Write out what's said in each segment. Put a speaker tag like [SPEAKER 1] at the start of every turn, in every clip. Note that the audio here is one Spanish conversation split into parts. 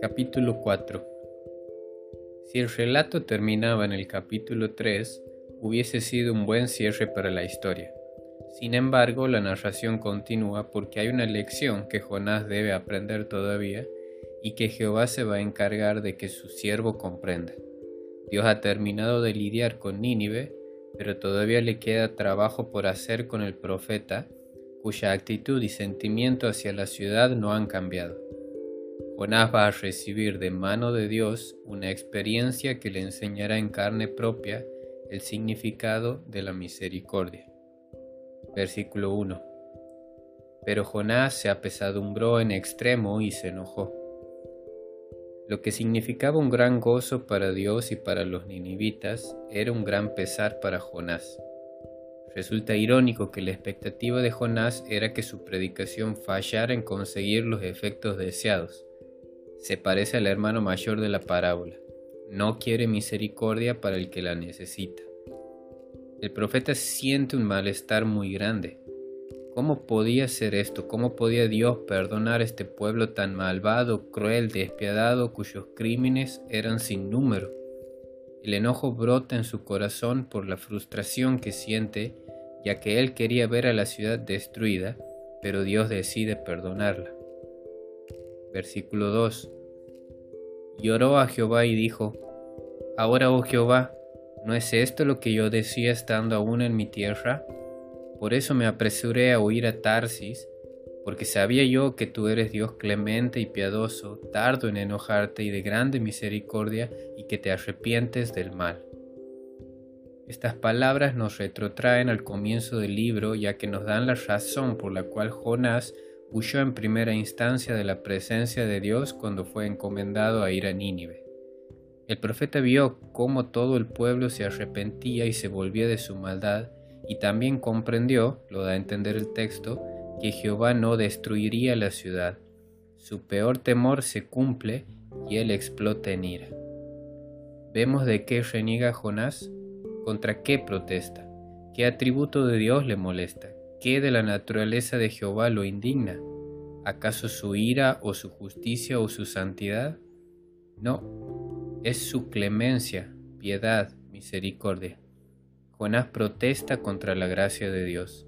[SPEAKER 1] Capítulo 4 Si el relato terminaba en el capítulo 3, hubiese sido un buen cierre para la historia. Sin embargo, la narración continúa porque hay una lección que Jonás debe aprender todavía y que Jehová se va a encargar de que su siervo comprenda. Dios ha terminado de lidiar con Nínive, pero todavía le queda trabajo por hacer con el profeta, cuya actitud y sentimiento hacia la ciudad no han cambiado. Jonás va a recibir de mano de Dios una experiencia que le enseñará en carne propia el significado de la misericordia. Versículo 1. Pero Jonás se apesadumbró en extremo y se enojó. Lo que significaba un gran gozo para Dios y para los ninivitas era un gran pesar para Jonás. Resulta irónico que la expectativa de Jonás era que su predicación fallara en conseguir los efectos deseados se parece al hermano mayor de la parábola. No quiere misericordia para el que la necesita. El profeta siente un malestar muy grande. ¿Cómo podía ser esto? ¿Cómo podía Dios perdonar a este pueblo tan malvado, cruel, despiadado, cuyos crímenes eran sin número? El enojo brota en su corazón por la frustración que siente, ya que él quería ver a la ciudad destruida, pero Dios decide perdonarla. Versículo 2. Lloró a Jehová y dijo, Ahora, oh Jehová, ¿no es esto lo que yo decía estando aún en mi tierra? Por eso me apresuré a huir a Tarsis, porque sabía yo que tú eres Dios clemente y piadoso, tardo en enojarte y de grande misericordia, y que te arrepientes del mal. Estas palabras nos retrotraen al comienzo del libro, ya que nos dan la razón por la cual Jonás huyó en primera instancia de la presencia de Dios cuando fue encomendado a ir a Nínive. El profeta vio cómo todo el pueblo se arrepentía y se volvía de su maldad, y también comprendió, lo da a entender el texto, que Jehová no destruiría la ciudad. Su peor temor se cumple y él explota en ira. Vemos de qué reniega Jonás, contra qué protesta, qué atributo de Dios le molesta, ¿Qué de la naturaleza de Jehová lo indigna? ¿Acaso su ira o su justicia o su santidad? No, es su clemencia, piedad, misericordia. Jonás protesta contra la gracia de Dios.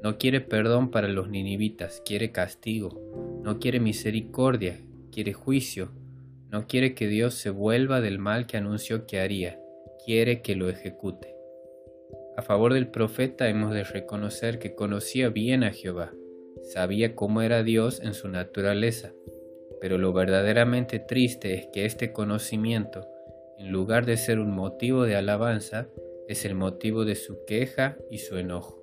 [SPEAKER 1] No quiere perdón para los ninivitas, quiere castigo. No quiere misericordia, quiere juicio. No quiere que Dios se vuelva del mal que anunció que haría, quiere que lo ejecute. A favor del profeta hemos de reconocer que conocía bien a Jehová, sabía cómo era Dios en su naturaleza, pero lo verdaderamente triste es que este conocimiento, en lugar de ser un motivo de alabanza, es el motivo de su queja y su enojo.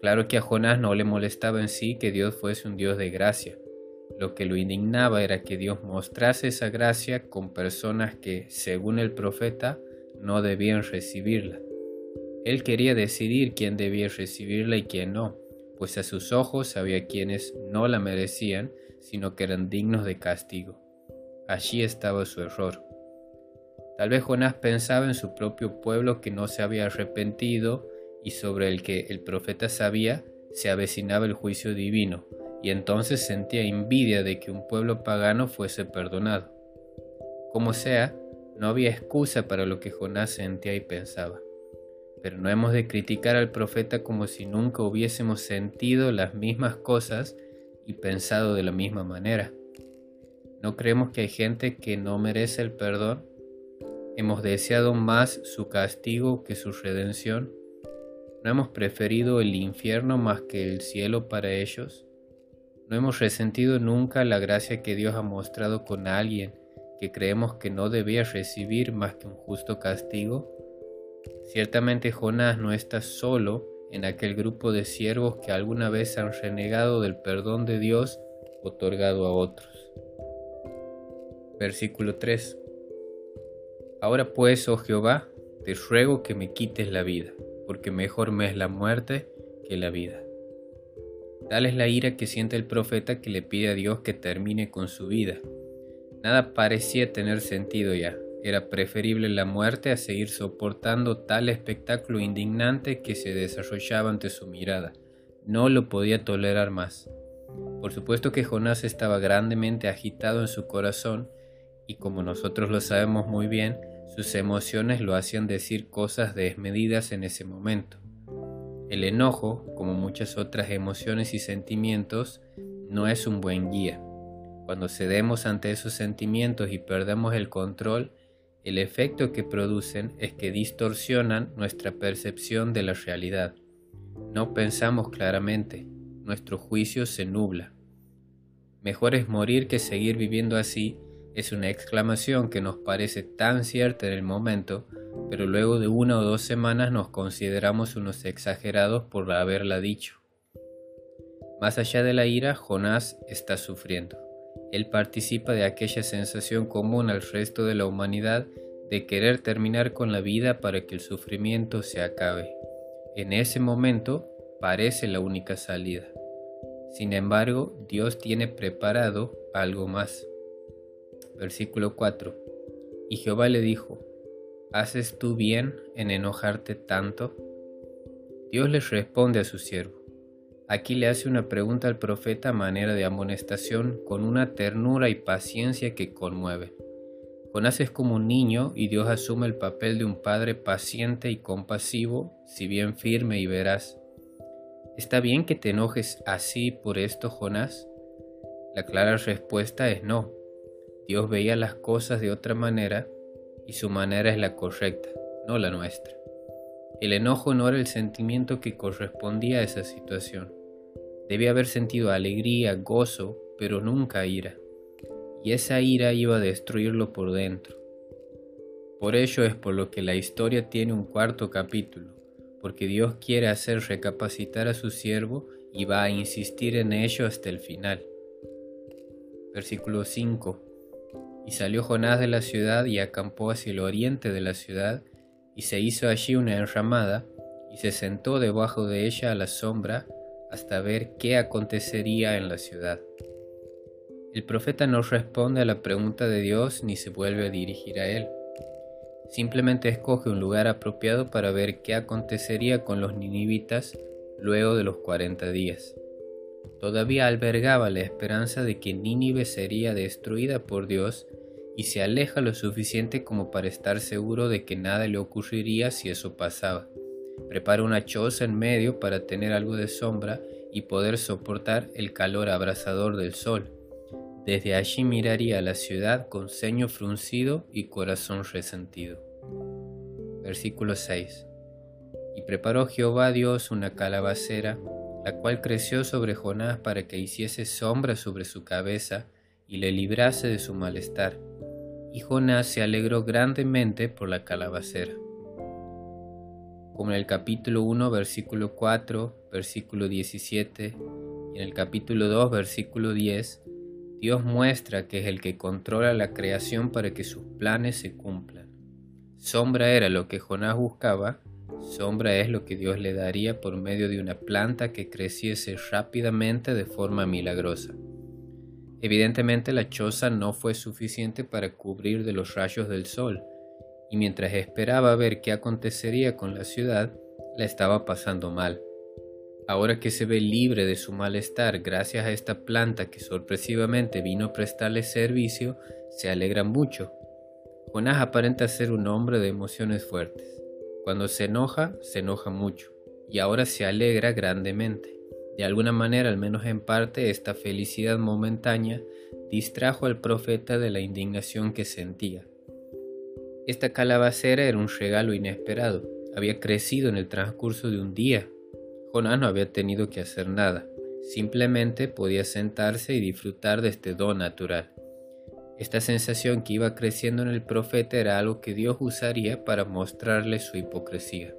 [SPEAKER 1] Claro que a Jonás no le molestaba en sí que Dios fuese un Dios de gracia. Lo que lo indignaba era que Dios mostrase esa gracia con personas que, según el profeta, no debían recibirla. Él quería decidir quién debía recibirla y quién no, pues a sus ojos había quienes no la merecían, sino que eran dignos de castigo. Allí estaba su error. Tal vez Jonás pensaba en su propio pueblo que no se había arrepentido y sobre el que el profeta sabía se avecinaba el juicio divino, y entonces sentía envidia de que un pueblo pagano fuese perdonado. Como sea, no había excusa para lo que Jonás sentía y pensaba pero no hemos de criticar al profeta como si nunca hubiésemos sentido las mismas cosas y pensado de la misma manera. ¿No creemos que hay gente que no merece el perdón? ¿Hemos deseado más su castigo que su redención? ¿No hemos preferido el infierno más que el cielo para ellos? ¿No hemos resentido nunca la gracia que Dios ha mostrado con alguien que creemos que no debía recibir más que un justo castigo? Ciertamente Jonás no está solo en aquel grupo de siervos que alguna vez han renegado del perdón de Dios otorgado a otros. Versículo 3. Ahora pues, oh Jehová, te ruego que me quites la vida, porque mejor me es la muerte que la vida. Tal es la ira que siente el profeta que le pide a Dios que termine con su vida. Nada parecía tener sentido ya, era preferible la muerte a seguir soportando tal espectáculo indignante que se desarrollaba ante su mirada. No lo podía tolerar más. Por supuesto que Jonás estaba grandemente agitado en su corazón y como nosotros lo sabemos muy bien, sus emociones lo hacían decir cosas desmedidas en ese momento. El enojo, como muchas otras emociones y sentimientos, no es un buen guía. Cuando cedemos ante esos sentimientos y perdemos el control, el efecto que producen es que distorsionan nuestra percepción de la realidad. No pensamos claramente, nuestro juicio se nubla. Mejor es morir que seguir viviendo así es una exclamación que nos parece tan cierta en el momento, pero luego de una o dos semanas nos consideramos unos exagerados por haberla dicho. Más allá de la ira, Jonás está sufriendo. Él participa de aquella sensación común al resto de la humanidad de querer terminar con la vida para que el sufrimiento se acabe. En ese momento parece la única salida. Sin embargo, Dios tiene preparado algo más. Versículo 4. Y Jehová le dijo, ¿haces tú bien en enojarte tanto? Dios le responde a su siervo. Aquí le hace una pregunta al profeta a manera de amonestación con una ternura y paciencia que conmueve. Jonás es como un niño y Dios asume el papel de un padre paciente y compasivo, si bien firme y veraz. ¿Está bien que te enojes así por esto, Jonás? La clara respuesta es no. Dios veía las cosas de otra manera y su manera es la correcta, no la nuestra. El enojo no era el sentimiento que correspondía a esa situación. Debía haber sentido alegría, gozo, pero nunca ira. Y esa ira iba a destruirlo por dentro. Por ello es por lo que la historia tiene un cuarto capítulo, porque Dios quiere hacer recapacitar a su siervo y va a insistir en ello hasta el final. Versículo 5. Y salió Jonás de la ciudad y acampó hacia el oriente de la ciudad, y se hizo allí una enramada, y se sentó debajo de ella a la sombra, hasta ver qué acontecería en la ciudad. El profeta no responde a la pregunta de Dios ni se vuelve a dirigir a él. Simplemente escoge un lugar apropiado para ver qué acontecería con los ninivitas luego de los 40 días. Todavía albergaba la esperanza de que Nínive sería destruida por Dios y se aleja lo suficiente como para estar seguro de que nada le ocurriría si eso pasaba. Prepara una choza en medio para tener algo de sombra y poder soportar el calor abrasador del sol. Desde allí miraría la ciudad con ceño fruncido y corazón resentido. Versículo 6. Y preparó Jehová Dios una calabacera, la cual creció sobre Jonás para que hiciese sombra sobre su cabeza y le librase de su malestar. Y Jonás se alegró grandemente por la calabacera como en el capítulo 1, versículo 4, versículo 17, y en el capítulo 2, versículo 10, Dios muestra que es el que controla la creación para que sus planes se cumplan. Sombra era lo que Jonás buscaba, sombra es lo que Dios le daría por medio de una planta que creciese rápidamente de forma milagrosa. Evidentemente la choza no fue suficiente para cubrir de los rayos del sol, y mientras esperaba ver qué acontecería con la ciudad, la estaba pasando mal. Ahora que se ve libre de su malestar gracias a esta planta que sorpresivamente vino a prestarle servicio, se alegra mucho. Jonás aparenta ser un hombre de emociones fuertes. Cuando se enoja, se enoja mucho, y ahora se alegra grandemente. De alguna manera, al menos en parte, esta felicidad momentánea distrajo al profeta de la indignación que sentía. Esta calabacera era un regalo inesperado. Había crecido en el transcurso de un día. Jonás no había tenido que hacer nada. Simplemente podía sentarse y disfrutar de este don natural. Esta sensación que iba creciendo en el profeta era algo que Dios usaría para mostrarle su hipocresía.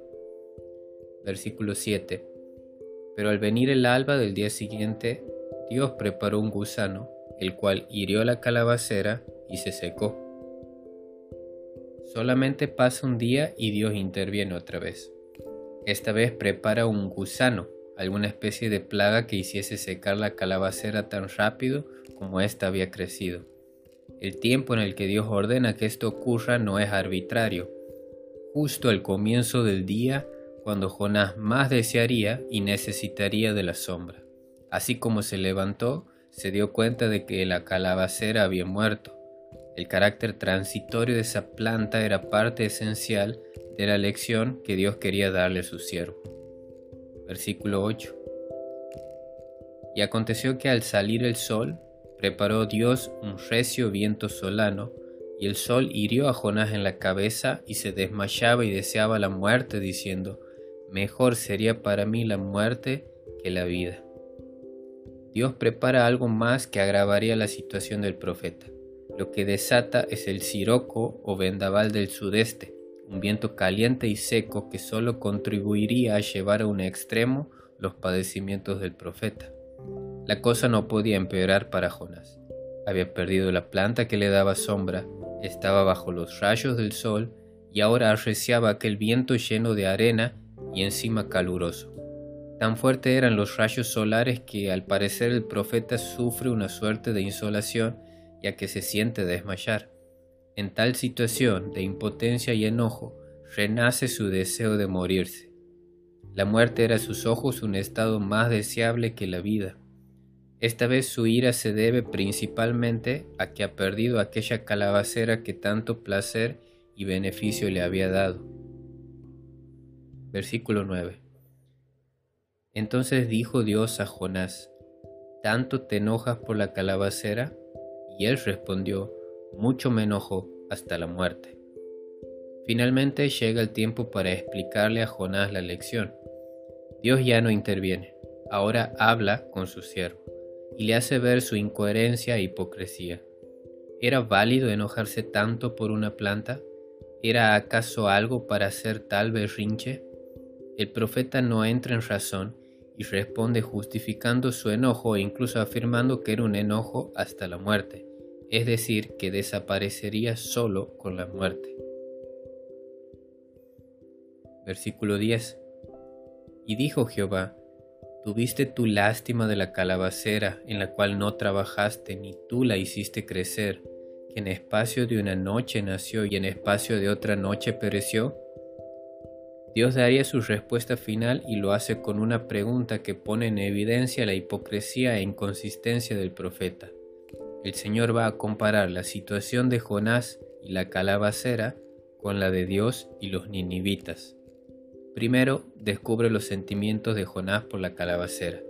[SPEAKER 1] Versículo 7. Pero al venir el alba del día siguiente, Dios preparó un gusano, el cual hirió la calabacera y se secó. Solamente pasa un día y Dios interviene otra vez. Esta vez prepara un gusano, alguna especie de plaga que hiciese secar la calabacera tan rápido como ésta había crecido. El tiempo en el que Dios ordena que esto ocurra no es arbitrario. Justo al comienzo del día, cuando Jonás más desearía y necesitaría de la sombra. Así como se levantó, se dio cuenta de que la calabacera había muerto. El carácter transitorio de esa planta era parte esencial de la lección que Dios quería darle a su siervo. Versículo 8. Y aconteció que al salir el sol, preparó Dios un recio viento solano, y el sol hirió a Jonás en la cabeza y se desmayaba y deseaba la muerte, diciendo, Mejor sería para mí la muerte que la vida. Dios prepara algo más que agravaría la situación del profeta. Lo que desata es el siroco o vendaval del sudeste, un viento caliente y seco que solo contribuiría a llevar a un extremo los padecimientos del profeta. La cosa no podía empeorar para Jonás. Había perdido la planta que le daba sombra, estaba bajo los rayos del sol y ahora arreciaba aquel viento lleno de arena y encima caluroso. Tan fuertes eran los rayos solares que al parecer el profeta sufre una suerte de insolación ya que se siente desmayar. En tal situación de impotencia y enojo renace su deseo de morirse. La muerte era a sus ojos un estado más deseable que la vida. Esta vez su ira se debe principalmente a que ha perdido aquella calabacera que tanto placer y beneficio le había dado. Versículo 9. Entonces dijo Dios a Jonás, ¿tanto te enojas por la calabacera? Él respondió, mucho me enojo hasta la muerte. Finalmente llega el tiempo para explicarle a Jonás la lección. Dios ya no interviene, ahora habla con su siervo y le hace ver su incoherencia e hipocresía. ¿Era válido enojarse tanto por una planta? ¿Era acaso algo para hacer tal berrinche? El profeta no entra en razón y responde justificando su enojo e incluso afirmando que era un enojo hasta la muerte, es decir, que desaparecería solo con la muerte. Versículo 10. Y dijo Jehová, Tuviste tu lástima de la calabacera en la cual no trabajaste ni tú la hiciste crecer, que en espacio de una noche nació y en espacio de otra noche pereció. Dios daría su respuesta final y lo hace con una pregunta que pone en evidencia la hipocresía e inconsistencia del profeta. El Señor va a comparar la situación de Jonás y la calabacera con la de Dios y los ninivitas. Primero, descubre los sentimientos de Jonás por la calabacera.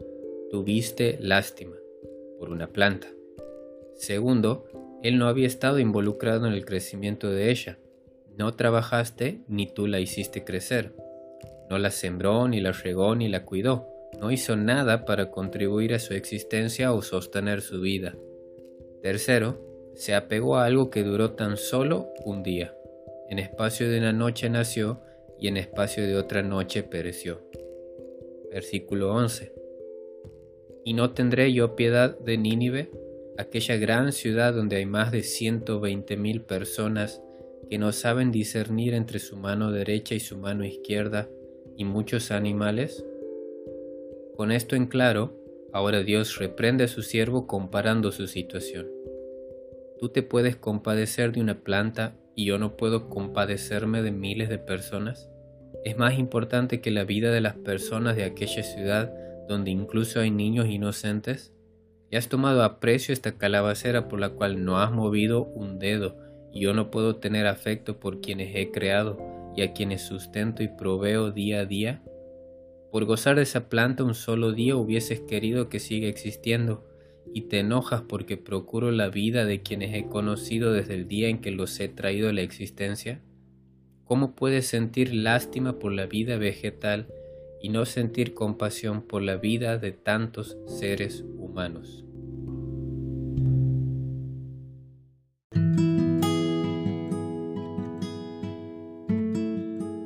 [SPEAKER 1] Tuviste lástima por una planta. Segundo, él no había estado involucrado en el crecimiento de ella. No trabajaste ni tú la hiciste crecer. No la sembró, ni la regó, ni la cuidó. No hizo nada para contribuir a su existencia o sostener su vida. Tercero, se apegó a algo que duró tan solo un día. En espacio de una noche nació y en espacio de otra noche pereció. Versículo 11. ¿Y no tendré yo piedad de Nínive, aquella gran ciudad donde hay más de 120 mil personas que no saben discernir entre su mano derecha y su mano izquierda, y muchos animales? Con esto en claro, ahora Dios reprende a su siervo comparando su situación. Tú te puedes compadecer de una planta y yo no puedo compadecerme de miles de personas. Es más importante que la vida de las personas de aquella ciudad donde incluso hay niños inocentes. Y has tomado a precio esta calabacera por la cual no has movido un dedo y yo no puedo tener afecto por quienes he creado y a quienes sustento y proveo día a día? Por gozar de esa planta un solo día hubieses querido que siga existiendo y te enojas porque procuro la vida de quienes he conocido desde el día en que los he traído a la existencia? ¿Cómo puedes sentir lástima por la vida vegetal y no sentir compasión por la vida de tantos seres humanos?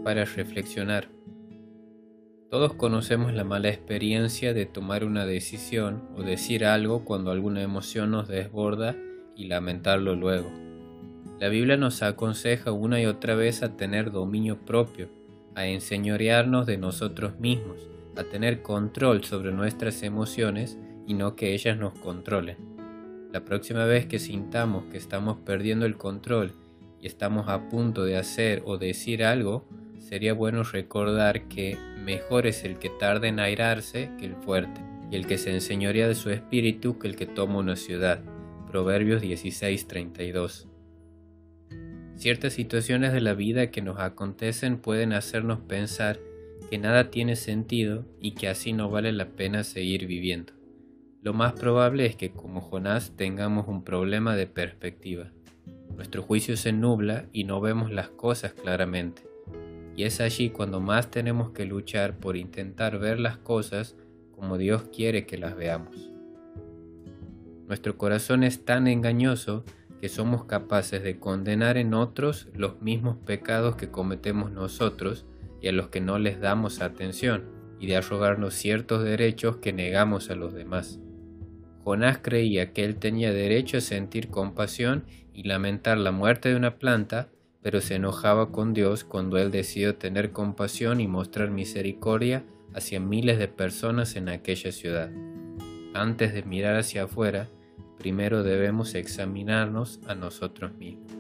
[SPEAKER 1] para reflexionar. Todos conocemos la mala experiencia de tomar una decisión o decir algo cuando alguna emoción nos desborda y lamentarlo luego. La Biblia nos aconseja una y otra vez a tener dominio propio, a enseñorearnos de nosotros mismos, a tener control sobre nuestras emociones y no que ellas nos controlen. La próxima vez que sintamos que estamos perdiendo el control y estamos a punto de hacer o decir algo, sería bueno recordar que mejor es el que tarda en airarse que el fuerte. y el que se enseñorea de su espíritu que el que toma una ciudad. Proverbios 16:32. Ciertas situaciones de la vida que nos acontecen pueden hacernos pensar que nada tiene sentido y que así no vale la pena seguir viviendo. Lo más probable es que como Jonás tengamos un problema de perspectiva. Nuestro juicio se nubla y no vemos las cosas claramente. Y es allí cuando más tenemos que luchar por intentar ver las cosas como Dios quiere que las veamos. Nuestro corazón es tan engañoso que somos capaces de condenar en otros los mismos pecados que cometemos nosotros y a los que no les damos atención, y de arrogarnos ciertos derechos que negamos a los demás. Jonás creía que él tenía derecho a sentir compasión y lamentar la muerte de una planta, pero se enojaba con Dios cuando él decidió tener compasión y mostrar misericordia hacia miles de personas en aquella ciudad. Antes de mirar hacia afuera, primero debemos examinarnos a nosotros mismos.